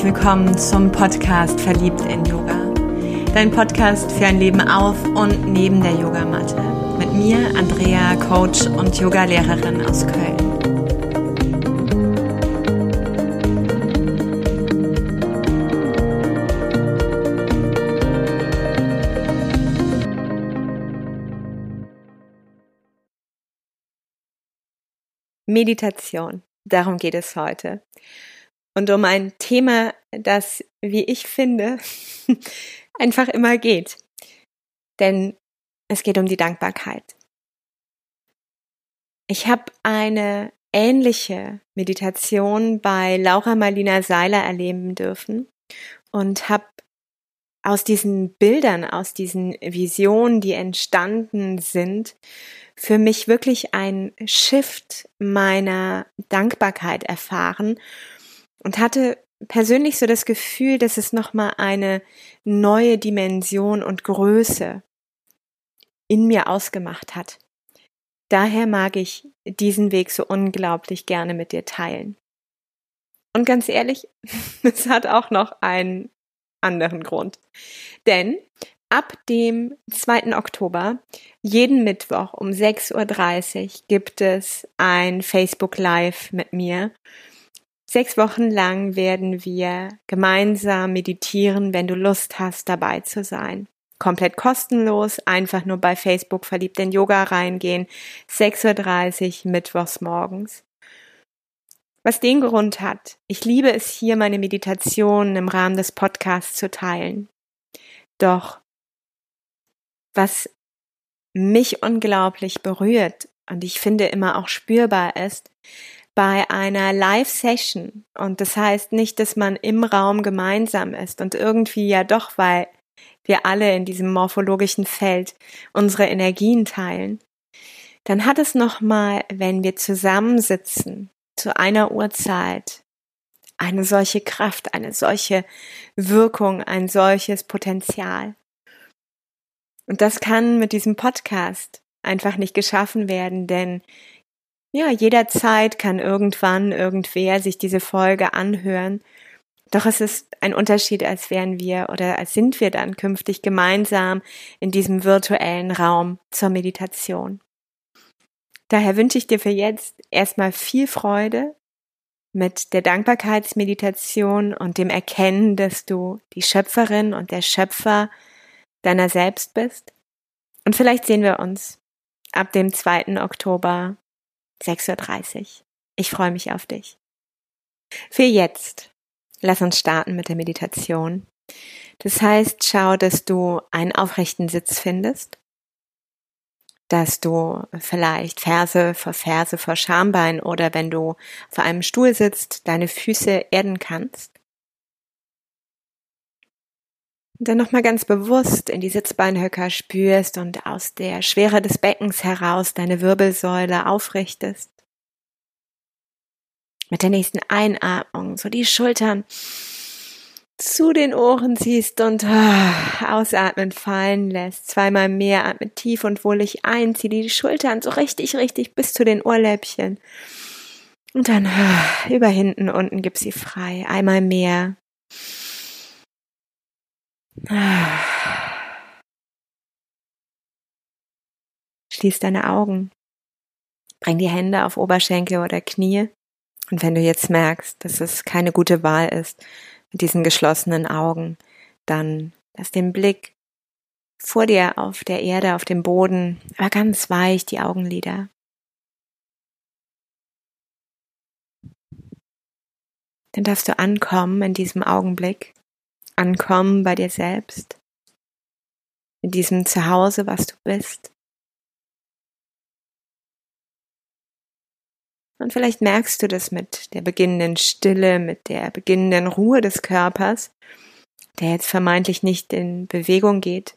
herzlich willkommen zum Podcast Verliebt in Yoga. Dein Podcast für ein Leben auf und neben der Yogamatte. Mit mir, Andrea, Coach und Yogalehrerin aus Köln. Meditation. Darum geht es heute und um ein Thema, das, wie ich finde, einfach immer geht. Denn es geht um die Dankbarkeit. Ich habe eine ähnliche Meditation bei Laura Marlina Seiler erleben dürfen und habe aus diesen Bildern, aus diesen Visionen, die entstanden sind, für mich wirklich ein Shift meiner Dankbarkeit erfahren und hatte persönlich so das Gefühl, dass es nochmal eine neue Dimension und Größe in mir ausgemacht hat. Daher mag ich diesen Weg so unglaublich gerne mit dir teilen. Und ganz ehrlich, es hat auch noch einen anderen Grund. Denn ab dem 2. Oktober, jeden Mittwoch um 6.30 Uhr gibt es ein Facebook Live mit mir Sechs Wochen lang werden wir gemeinsam meditieren, wenn du Lust hast, dabei zu sein. Komplett kostenlos, einfach nur bei Facebook verliebt in Yoga reingehen, 6.30 Uhr mittwochs morgens. Was den Grund hat, ich liebe es hier, meine Meditationen im Rahmen des Podcasts zu teilen. Doch was mich unglaublich berührt und ich finde immer auch spürbar ist, bei einer Live-Session. Und das heißt nicht, dass man im Raum gemeinsam ist und irgendwie ja doch, weil wir alle in diesem morphologischen Feld unsere Energien teilen. Dann hat es nochmal, wenn wir zusammensitzen zu einer Uhrzeit, eine solche Kraft, eine solche Wirkung, ein solches Potenzial. Und das kann mit diesem Podcast einfach nicht geschaffen werden, denn ja, jederzeit kann irgendwann irgendwer sich diese Folge anhören. Doch es ist ein Unterschied, als wären wir oder als sind wir dann künftig gemeinsam in diesem virtuellen Raum zur Meditation. Daher wünsche ich dir für jetzt erstmal viel Freude mit der Dankbarkeitsmeditation und dem Erkennen, dass du die Schöpferin und der Schöpfer deiner selbst bist. Und vielleicht sehen wir uns ab dem 2. Oktober 6.30 Uhr. Ich freue mich auf dich. Für jetzt, lass uns starten mit der Meditation. Das heißt, schau, dass du einen aufrechten Sitz findest, dass du vielleicht Ferse vor Ferse vor Schambein oder wenn du vor einem Stuhl sitzt, deine Füße erden kannst. Und dann nochmal ganz bewusst in die Sitzbeinhöcker spürst und aus der Schwere des Beckens heraus deine Wirbelsäule aufrichtest. Mit der nächsten Einatmung so die Schultern zu den Ohren ziehst und ah, ausatmen fallen lässt. Zweimal mehr, atme tief und wohlig ein, zieh die Schultern so richtig, richtig bis zu den Ohrläppchen. Und dann ah, über hinten, unten gib sie frei. Einmal mehr. Schließ deine Augen. Bring die Hände auf Oberschenkel oder Knie. Und wenn du jetzt merkst, dass es keine gute Wahl ist mit diesen geschlossenen Augen, dann lass den Blick vor dir auf der Erde, auf dem Boden, aber ganz weich die Augenlider. Dann darfst du ankommen in diesem Augenblick Ankommen bei dir selbst, in diesem Zuhause, was du bist. Und vielleicht merkst du das mit der beginnenden Stille, mit der beginnenden Ruhe des Körpers, der jetzt vermeintlich nicht in Bewegung geht.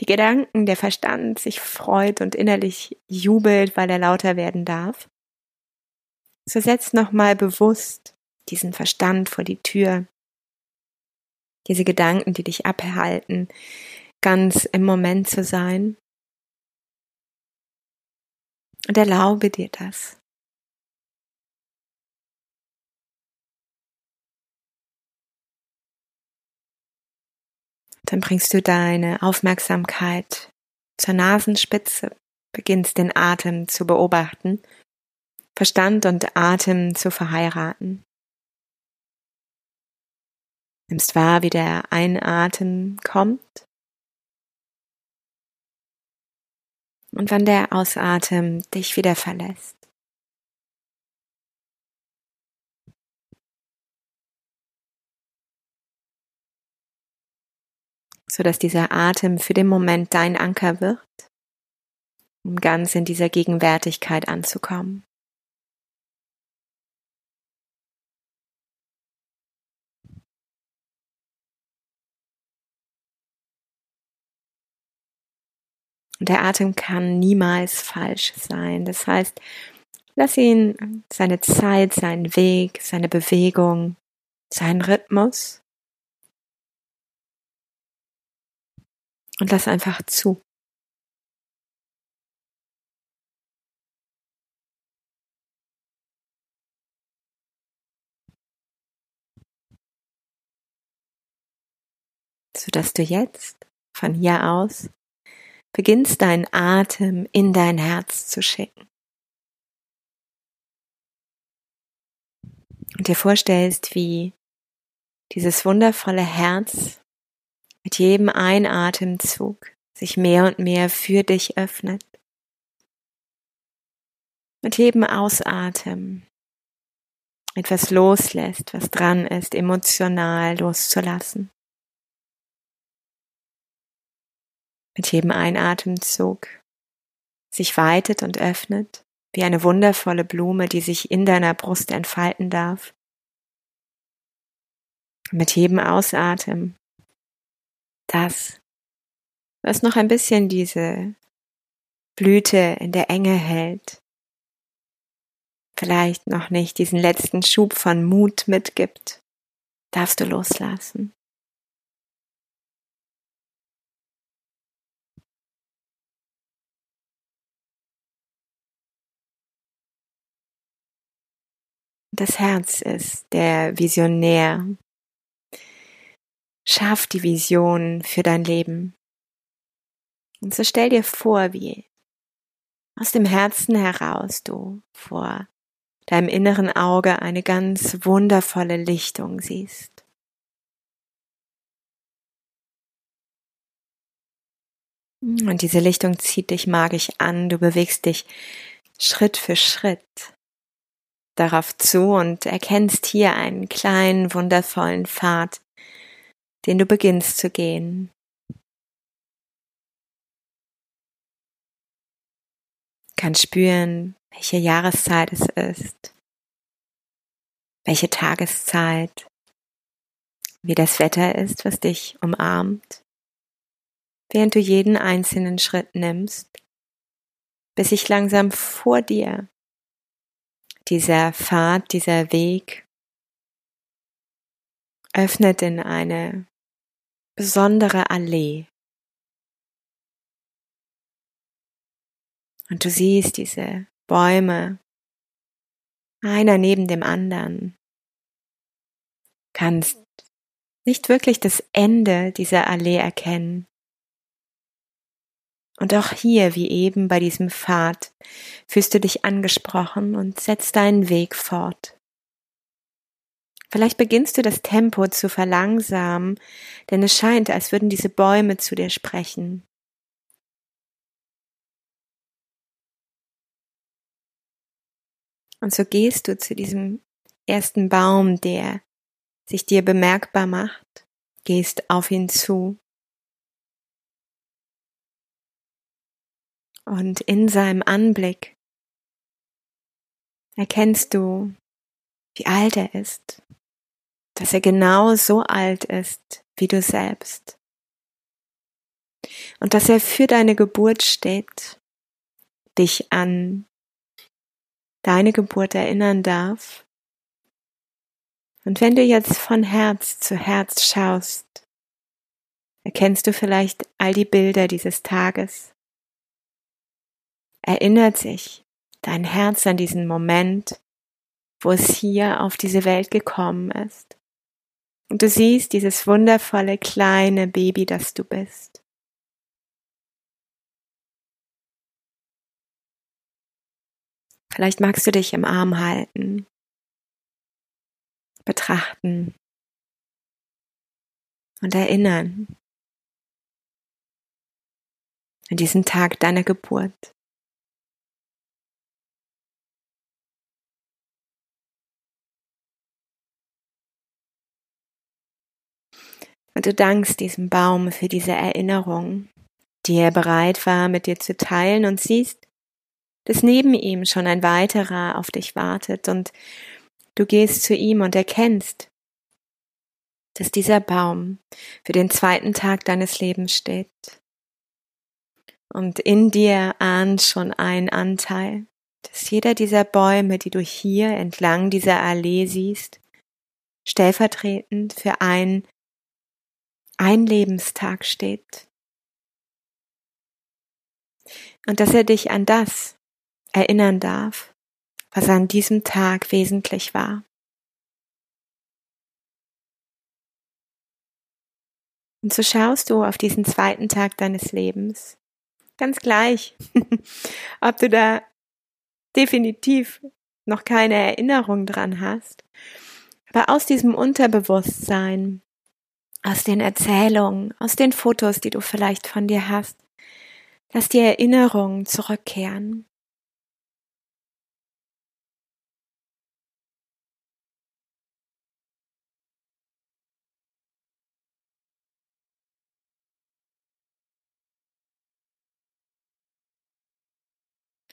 Die Gedanken, der Verstand sich freut und innerlich jubelt, weil er lauter werden darf. So setz nochmal bewusst diesen Verstand vor die Tür diese Gedanken, die dich abhalten, ganz im Moment zu sein. Und erlaube dir das. Dann bringst du deine Aufmerksamkeit zur Nasenspitze, beginnst den Atem zu beobachten, Verstand und Atem zu verheiraten. Nimmst wahr, wie der Einatmen kommt und wann der Ausatmen dich wieder verlässt. sodass dieser Atem für den Moment dein Anker wird, um ganz in dieser Gegenwärtigkeit anzukommen. Der Atem kann niemals falsch sein. Das heißt, lass ihn seine Zeit, seinen Weg, seine Bewegung, seinen Rhythmus und lass einfach zu. sodass du jetzt von hier aus beginnst deinen Atem in dein Herz zu schicken. Und dir vorstellst, wie dieses wundervolle Herz mit jedem Einatemzug sich mehr und mehr für dich öffnet. Mit jedem Ausatmen etwas loslässt, was dran ist, emotional loszulassen. Mit jedem Einatemzug sich weitet und öffnet, wie eine wundervolle Blume, die sich in deiner Brust entfalten darf. Mit jedem Ausatmen das, was noch ein bisschen diese Blüte in der Enge hält, vielleicht noch nicht diesen letzten Schub von Mut mitgibt, darfst du loslassen. Das Herz ist der Visionär, Schaff die Vision für dein Leben. Und so stell dir vor, wie aus dem Herzen heraus du vor deinem inneren Auge eine ganz wundervolle Lichtung siehst. Und diese Lichtung zieht dich magisch an, du bewegst dich Schritt für Schritt darauf zu und erkennst hier einen kleinen, wundervollen Pfad, den du beginnst zu gehen. Kannst spüren, welche Jahreszeit es ist, welche Tageszeit, wie das Wetter ist, was dich umarmt, während du jeden einzelnen Schritt nimmst, bis sich langsam vor dir dieser Pfad, dieser Weg öffnet in eine besondere Allee. Und du siehst diese Bäume, einer neben dem anderen, kannst nicht wirklich das Ende dieser Allee erkennen. Und auch hier, wie eben bei diesem Pfad, fühlst du dich angesprochen und setzt deinen Weg fort. Vielleicht beginnst du das Tempo zu verlangsamen, denn es scheint, als würden diese Bäume zu dir sprechen. Und so gehst du zu diesem ersten Baum, der sich dir bemerkbar macht, gehst auf ihn zu. Und in seinem Anblick erkennst du, wie alt er ist, dass er genau so alt ist wie du selbst. Und dass er für deine Geburt steht, dich an deine Geburt erinnern darf. Und wenn du jetzt von Herz zu Herz schaust, erkennst du vielleicht all die Bilder dieses Tages. Erinnert sich dein Herz an diesen Moment, wo es hier auf diese Welt gekommen ist Und du siehst dieses wundervolle kleine Baby, das du bist. Vielleicht magst du dich im Arm halten, betrachten und erinnern an diesen Tag deiner Geburt. Du dankst diesem Baum für diese Erinnerung, die er bereit war, mit dir zu teilen und siehst, dass neben ihm schon ein weiterer auf dich wartet und du gehst zu ihm und erkennst, dass dieser Baum für den zweiten Tag deines Lebens steht. Und in dir ahnt schon ein Anteil, dass jeder dieser Bäume, die du hier entlang dieser Allee siehst, stellvertretend für ein, ein Lebenstag steht. Und dass er dich an das, erinnern darf, was an diesem Tag wesentlich war. Und so schaust du auf diesen zweiten Tag deines Lebens. Ganz gleich, ob du da definitiv noch keine Erinnerung dran hast. Aber aus diesem Unterbewusstsein, aus den Erzählungen, aus den Fotos, die du vielleicht von dir hast, lass die Erinnerungen zurückkehren.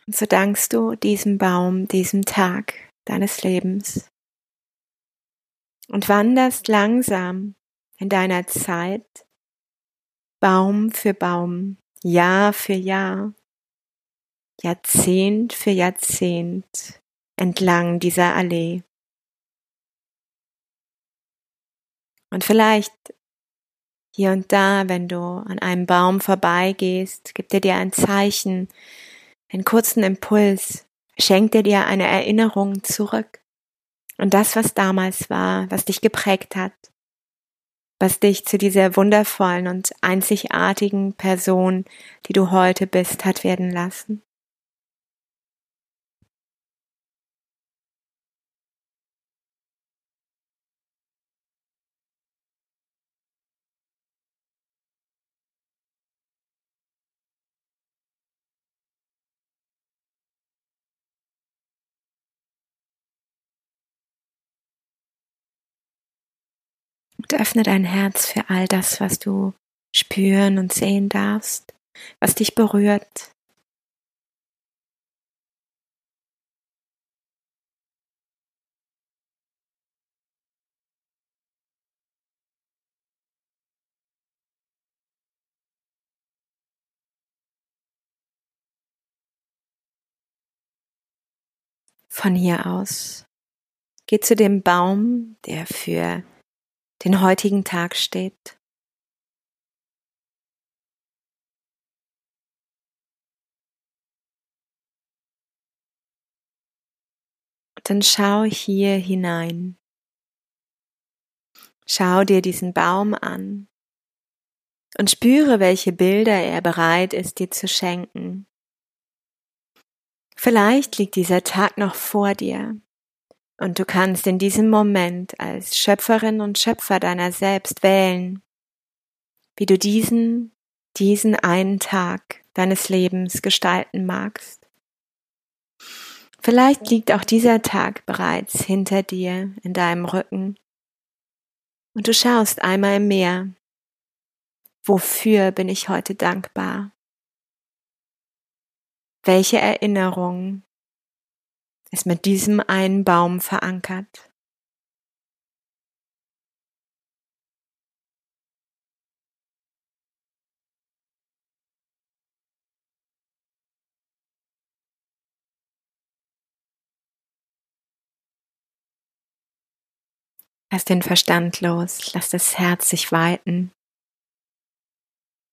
Und so dankst du diesem Baum, diesem Tag deines Lebens und wanderst langsam in deiner Zeit Baum für Baum, Jahr für Jahr, Jahrzehnt für Jahrzehnt entlang dieser Allee. Und vielleicht hier und da, wenn du an einem Baum vorbeigehst, gibt er dir ein Zeichen, einen kurzen Impuls, schenkt er dir eine Erinnerung zurück. Und das, was damals war, was dich geprägt hat, was dich zu dieser wundervollen und einzigartigen Person, die du heute bist, hat werden lassen. Und öffne dein Herz für all das, was du spüren und sehen darfst, was dich berührt. Von hier aus geh zu dem Baum, der für den heutigen Tag steht. Dann schau hier hinein. Schau dir diesen Baum an und spüre, welche Bilder er bereit ist, dir zu schenken. Vielleicht liegt dieser Tag noch vor dir und du kannst in diesem Moment als Schöpferin und Schöpfer deiner selbst wählen, wie du diesen, diesen einen Tag deines Lebens gestalten magst. Vielleicht liegt auch dieser Tag bereits hinter dir in deinem Rücken und du schaust einmal mehr, wofür bin ich heute dankbar? Welche Erinnerungen ist mit diesem einen Baum verankert. Lass den Verstand los, lass das Herz sich weiten.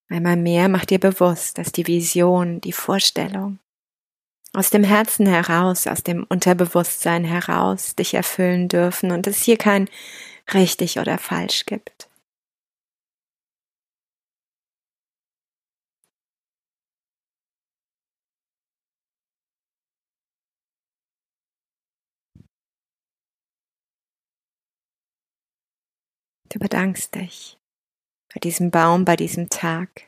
Einmal mehr mach dir bewusst, dass die Vision, die Vorstellung, aus dem Herzen heraus, aus dem Unterbewusstsein heraus dich erfüllen dürfen und es hier kein richtig oder falsch gibt. Du bedankst dich bei diesem Baum, bei diesem Tag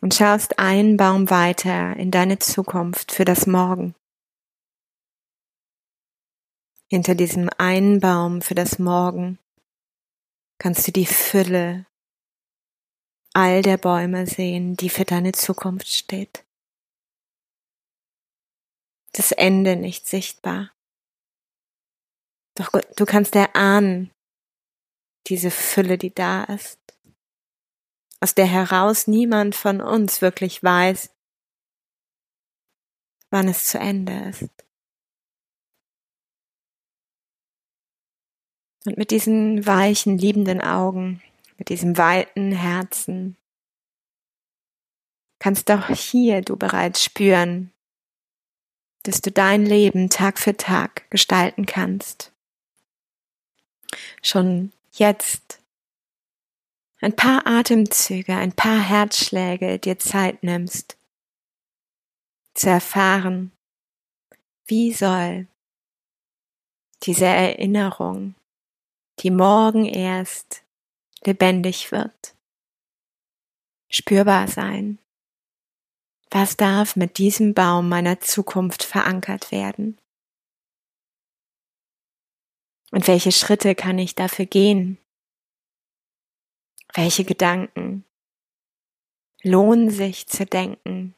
und schaust einen Baum weiter in deine Zukunft für das Morgen. Hinter diesem einen Baum für das Morgen kannst du die Fülle all der Bäume sehen, die für deine Zukunft steht. Das Ende nicht sichtbar. Doch du kannst erahnen, diese Fülle, die da ist, aus der heraus niemand von uns wirklich weiß, wann es zu Ende ist. Und mit diesen weichen, liebenden Augen, mit diesem weiten Herzen, kannst auch hier du bereits spüren, dass du dein Leben Tag für Tag gestalten kannst. Schon jetzt ein paar Atemzüge, ein paar Herzschläge dir Zeit nimmst, zu erfahren, wie soll diese Erinnerung, die morgen erst lebendig wird, spürbar sein. Was darf mit diesem Baum meiner Zukunft verankert werden? Und welche Schritte kann ich dafür gehen? Welche Gedanken lohnen sich zu denken?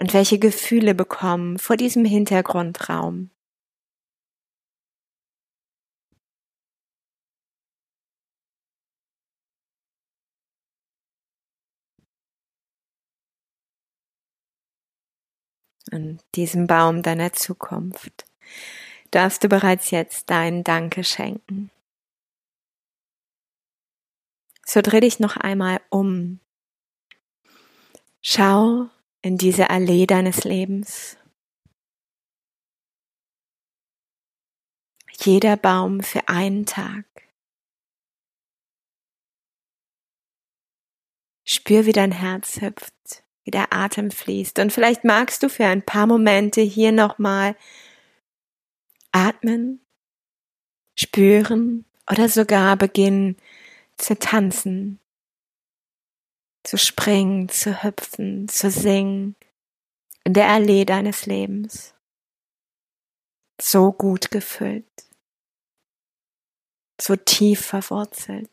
Und welche Gefühle bekommen vor diesem Hintergrundraum? an diesem Baum deiner Zukunft darfst du bereits jetzt dein Danke schenken. So dreh dich noch einmal um. Schau in diese Allee deines Lebens. Jeder Baum für einen Tag. Spür, wie dein Herz hüpft, wie der Atem fließt. Und vielleicht magst du für ein paar Momente hier nochmal atmen, spüren oder sogar beginnen zu tanzen, zu springen, zu hüpfen, zu singen in der Allee deines Lebens. So gut gefüllt, so tief verwurzelt,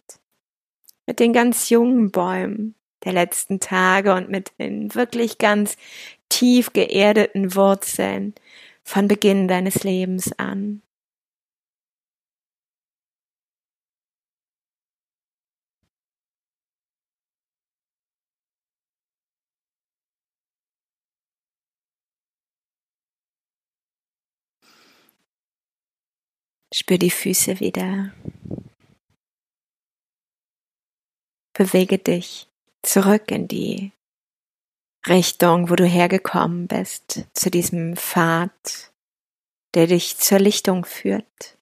mit den ganz jungen Bäumen der letzten Tage und mit den wirklich ganz tief geerdeten Wurzeln, von Beginn deines Lebens an. Spür die Füße wieder. Bewege dich zurück in die Richtung, wo du hergekommen bist, zu diesem Pfad, der dich zur Lichtung führt.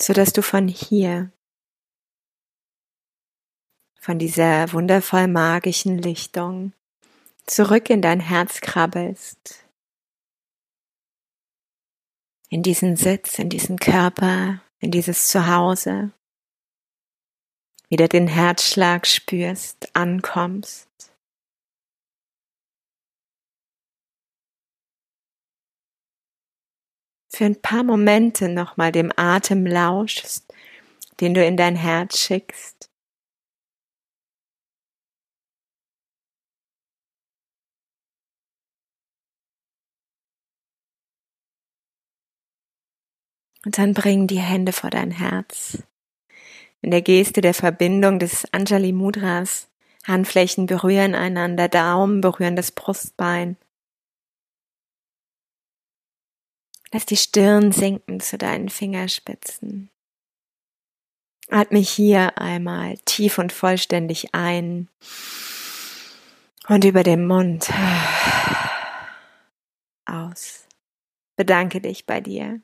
so dass du von hier, von dieser wundervoll magischen Lichtung zurück in dein Herz krabbelst, in diesen Sitz, in diesen Körper, in dieses Zuhause, wieder den Herzschlag spürst, ankommst. Für ein paar Momente nochmal dem Atem lauschst, den du in dein Herz schickst. Und dann bring die Hände vor dein Herz. In der Geste der Verbindung des Anjali Mudras. Handflächen berühren einander, Daumen berühren das Brustbein. Lass die Stirn sinken zu deinen Fingerspitzen. Atme hier einmal tief und vollständig ein Und über dem Mund aus. Bedanke dich bei dir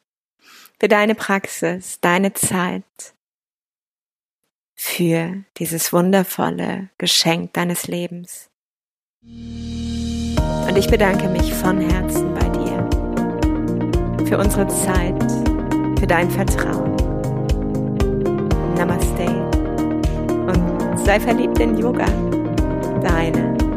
für deine Praxis, deine Zeit, für dieses wundervolle Geschenk deines Lebens. Und ich bedanke mich von Herzen bei dir für unsere Zeit, für dein Vertrauen. Namaste und sei verliebt in Yoga. Deine